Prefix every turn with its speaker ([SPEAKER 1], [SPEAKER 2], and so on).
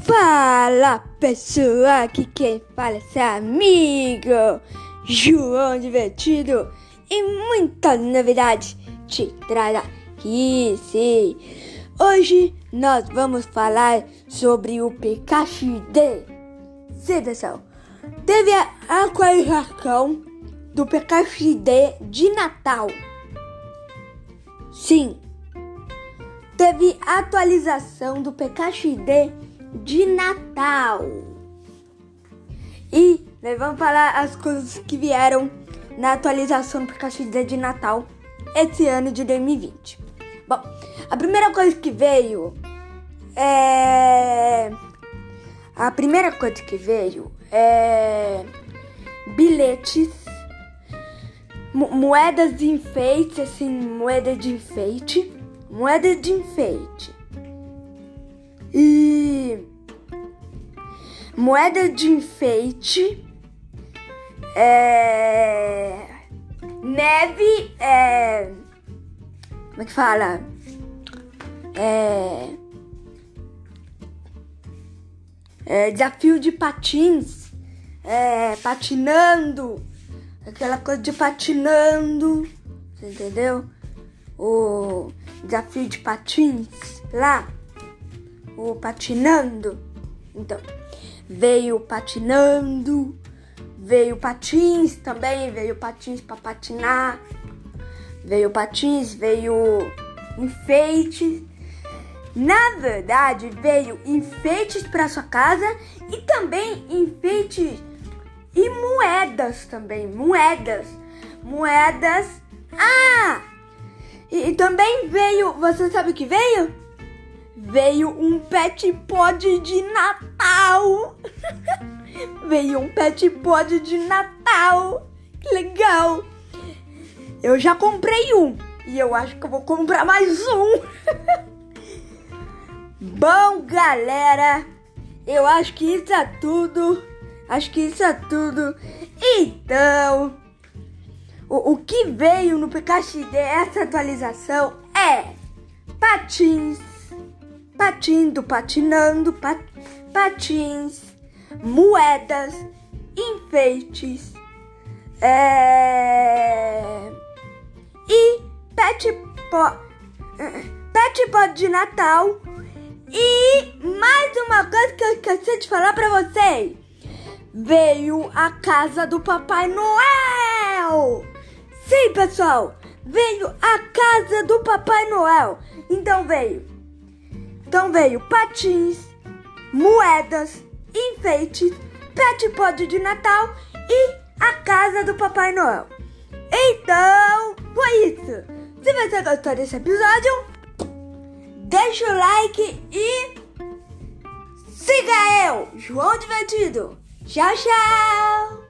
[SPEAKER 1] Fala pessoal, aqui quem fala é seu amigo João Divertido e muitas novidades te traz aqui, sim. Hoje nós vamos falar sobre o Pikachu D. Sim, pessoal, teve a atualização do Pikachu D de Natal. Sim, teve atualização do Pikachu de Natal. E nós vamos falar as coisas que vieram na atualização do Pikachu de Natal esse ano de 2020. Bom, a primeira coisa que veio é. A primeira coisa que veio é. Bilhetes, moedas de enfeite, assim, moeda de enfeite, moeda de enfeite. Moeda de enfeite, é, neve, é, como é que fala? É, é, desafio de patins, é, patinando, aquela coisa de patinando, entendeu? O desafio de patins lá, o patinando. Então, veio patinando, veio patins também, veio patins para patinar, veio patins, veio enfeites. Na verdade, veio enfeites para sua casa e também enfeites e moedas também, moedas, moedas. Ah! E, e também veio, você sabe o que veio? Veio um pet pod de Natal. veio um pet pod de Natal. Que legal. Eu já comprei um e eu acho que eu vou comprar mais um. Bom, galera, eu acho que isso é tudo. Acho que isso é tudo. Então, o, o que veio no Pikachu dessa atualização é patins, patindo, patinando, pat, patins, moedas, enfeites, é, e pet pot, pet pot de Natal. E mais uma coisa que eu esqueci de falar pra vocês. Veio a casa do Papai Noel! Sim, pessoal! Veio a casa do Papai Noel! Então veio. Então veio patins, moedas, enfeites, pet pod de Natal e a casa do Papai Noel. Então, foi isso. Se você gostou desse episódio, deixa o like e siga eu, João Divertido. Tchau, tchau!